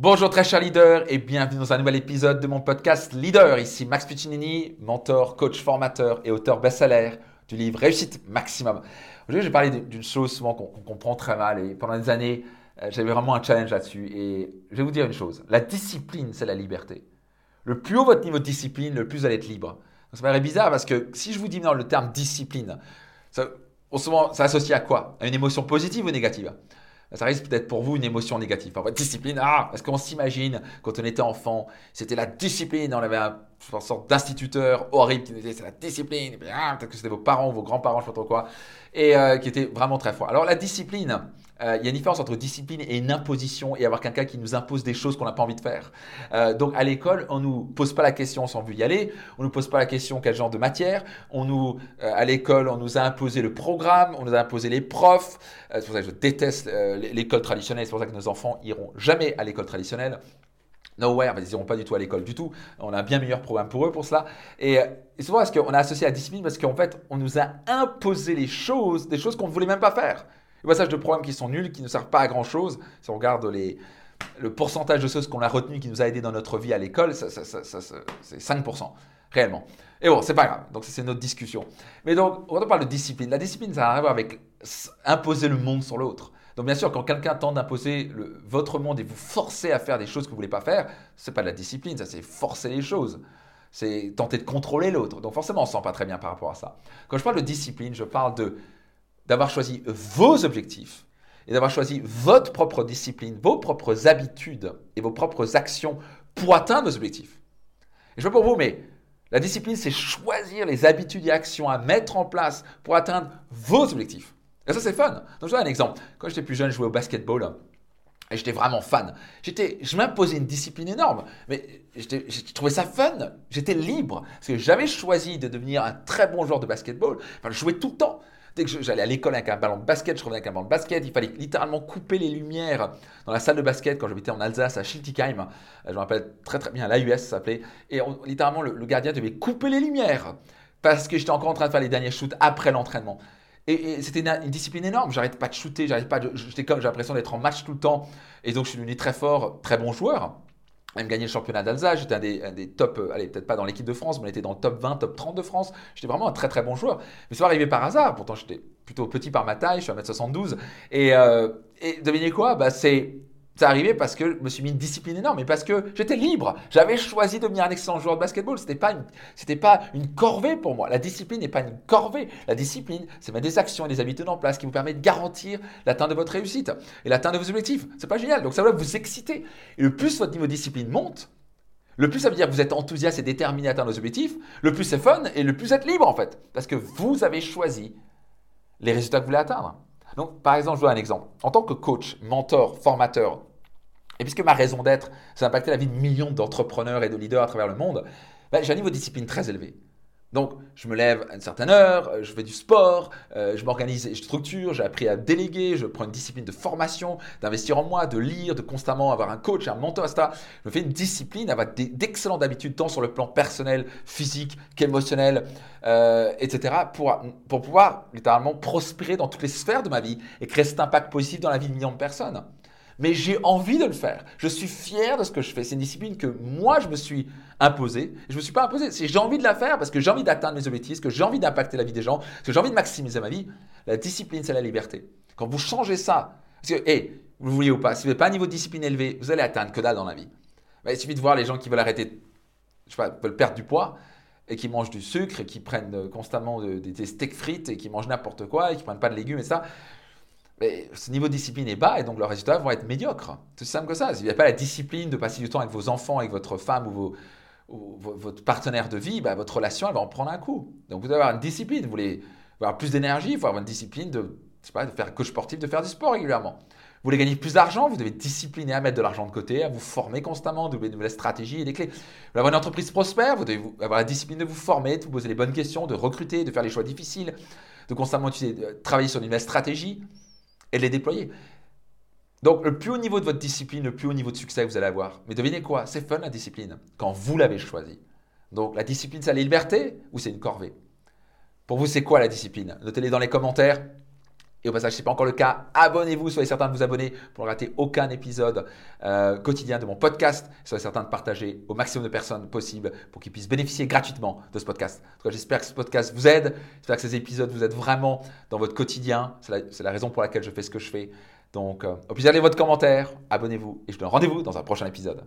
Bonjour très chers leaders et bienvenue dans un nouvel épisode de mon podcast Leader. Ici Max Piccinini, mentor, coach, formateur et auteur best-seller du livre Réussite Maximum. Aujourd'hui, je vais parler d'une chose souvent qu'on comprend très mal et pendant des années, euh, j'avais vraiment un challenge là-dessus. Et je vais vous dire une chose la discipline, c'est la liberté. Le plus haut votre niveau de discipline, le plus vous allez être libre. ça paraît bizarre parce que si je vous dis dans le terme discipline, ça, souvent, ça associe à quoi? À une émotion positive ou négative? Ça risque peut-être pour vous une émotion négative. Enfin, discipline, ah, parce qu'on s'imagine quand on était enfant, c'était la discipline. On avait un, une sorte d'instituteur horrible qui nous disait c'est la discipline. Peut-être que c'était vos parents, vos grands-parents, je ne sais pas trop quoi, et euh, qui était vraiment très fort. Alors la discipline, euh, il y a une différence entre discipline et une imposition et avoir quelqu'un qui nous impose des choses qu'on n'a pas envie de faire. Euh, donc à l'école, on nous pose pas la question sans veut y aller, on nous pose pas la question quel genre de matière, on nous à l'école, on nous a imposé le programme, on nous a imposé les profs. c'est pour ça que je déteste l'école traditionnelle, c'est pour ça que nos enfants iront jamais à l'école traditionnelle. Nowhere, ils n'iront pas du tout à l'école du tout. On a un bien meilleur programme pour eux pour cela. Et, et souvent, est-ce qu'on a associé la discipline parce qu'en fait, on nous a imposé les choses, des choses qu'on ne voulait même pas faire. Le passage de programmes qui sont nuls, qui ne servent pas à grand chose. Si on regarde le pourcentage de choses qu'on a retenu qui nous a aidé dans notre vie à l'école, c'est 5%, réellement. Et bon, c'est pas grave. Donc, c'est notre discussion. Mais donc, quand on parle de discipline, la discipline, ça a à voir avec imposer le monde sur l'autre. Donc, bien sûr, quand quelqu'un tente d'imposer votre monde et vous forcer à faire des choses que vous ne voulez pas faire, c'est pas de la discipline, ça, c'est forcer les choses. C'est tenter de contrôler l'autre. Donc, forcément, on ne se sent pas très bien par rapport à ça. Quand je parle de discipline, je parle d'avoir choisi vos objectifs et d'avoir choisi votre propre discipline, vos propres habitudes et vos propres actions pour atteindre vos objectifs. Et je veux pour vous, mais la discipline, c'est choisir les habitudes et actions à mettre en place pour atteindre vos objectifs. Et ça, c'est fun. Donc, je donne un exemple. Quand j'étais plus jeune, je jouais au basketball. Et j'étais vraiment fan. J'étais, je m'imposais une discipline énorme, mais j'ai trouvé ça fun. J'étais libre parce que j'avais choisi de devenir un très bon joueur de basketball. Enfin, je jouais tout le temps. Dès que j'allais à l'école avec un ballon de basket, je revenais avec un ballon de basket. Il fallait littéralement couper les lumières dans la salle de basket quand j'habitais en Alsace, à Schiltigheim. Je me rappelle très très bien, l'AUS s'appelait. Et littéralement, le, gardien devait couper les lumières parce que j'étais encore en train de faire les derniers shoots après l'entraînement. Et, c'était une, discipline énorme. J'arrêtais pas de shooter, j'arrêtais pas j'étais comme, j'ai l'impression d'être en match tout le temps. Et donc, je suis devenu très fort, très bon joueur même gagné le championnat d'Alsace, j'étais un des, top, euh, allez, peut-être pas dans l'équipe de France, mais on était dans le top 20, top 30 de France. J'étais vraiment un très très bon joueur. Mais ça arrivé par hasard, pourtant j'étais plutôt petit par ma taille, je suis à 1m72. Et, euh, et devinez quoi? Bah, C'est c'est arrivé parce que je me suis mis une discipline énorme et parce que j'étais libre. J'avais choisi de devenir un excellent joueur de basketball. C'était pas pas une corvée pour moi. La discipline n'est pas une corvée. La discipline, c'est mettre des actions et des habitudes en place qui vous permettent de garantir l'atteinte de votre réussite et l'atteinte de vos objectifs. C'est pas génial. Donc ça doit vous exciter. Et le plus votre niveau de discipline monte, le plus ça veut dire que vous êtes enthousiaste et déterminé à atteindre vos objectifs, le plus c'est fun et le plus vous êtes libre en fait. Parce que vous avez choisi les résultats que vous voulez atteindre. Donc, par exemple, je vous donne un exemple. En tant que coach, mentor, formateur, et puisque ma raison d'être, c'est d'impacter la vie de millions d'entrepreneurs et de leaders à travers le monde, ben, j'ai un niveau de discipline très élevé. Donc, je me lève à une certaine heure, euh, je fais du sport, euh, je m'organise et je structure, j'ai appris à déléguer, je prends une discipline de formation, d'investir en moi, de lire, de constamment avoir un coach, un mentor, etc. Je me fais une discipline, avoir d'excellentes habitudes, tant sur le plan personnel, physique qu'émotionnel, euh, etc., pour, pour pouvoir littéralement prospérer dans toutes les sphères de ma vie et créer cet impact positif dans la vie de millions de personnes mais j'ai envie de le faire. Je suis fier de ce que je fais. C'est une discipline que moi, je me suis imposée. Je me suis pas imposé. Si j'ai envie de la faire parce que j'ai envie d'atteindre mes objectifs, que j'ai envie d'impacter la vie des gens, que j'ai envie de maximiser ma vie, la discipline, c'est la liberté. Quand vous changez ça, parce que, hey, vous le voulez ou pas, si vous n'avez pas un niveau de discipline élevé, vous allez atteindre que dalle dans la vie. Ben, il suffit de voir les gens qui veulent arrêter, je sais pas, veulent perdre du poids et qui mangent du sucre et qui prennent constamment des steaks frites et qui mangent n'importe quoi et qui prennent pas de légumes et ça ce niveau de discipline est bas et donc leurs résultats vont être médiocres. C'est simple que ça. S'il n'y a pas la discipline de passer du temps avec vos enfants, avec votre femme ou, votre partenaire de vie, bah, votre relation elle va en prendre un coup. Donc vous devez avoir une discipline. Vous voulez avoir plus d'énergie, il faut avoir une discipline de faire coach sportif, de faire du sport régulièrement. Vous voulez gagner plus d'argent, vous devez discipliner à mettre de l'argent de côté, à vous former constamment, de nouvelles stratégies et des clés. Vous voulez avoir une entreprise prospère, vous devez avoir la discipline de vous former, de vous poser les bonnes questions, de recruter, de faire les choix difficiles, de constamment travailler sur une nouvelle stratégie et les déployer. Donc, le plus haut niveau de votre discipline, le plus haut niveau de succès que vous allez avoir. Mais devinez quoi? C'est fun la discipline, quand vous l'avez choisi. Donc, la discipline, c'est la liberté ou c'est une corvée? Pour vous, c'est quoi la discipline? Notez-les dans les commentaires. Et au passage, si ce n'est pas encore le cas, abonnez-vous, soyez certain de vous abonner pour ne rater aucun épisode euh, quotidien de mon podcast. Soyez certain de partager au maximum de personnes possible pour qu'ils puissent bénéficier gratuitement de ce podcast. En tout cas, j'espère que ce podcast vous aide, j'espère que ces épisodes vous aident vraiment dans votre quotidien. C'est la, raison pour laquelle je fais ce que je fais. Donc, euh, au plaisir de votre commentaire, abonnez-vous et je vous donne rendez-vous dans un prochain épisode.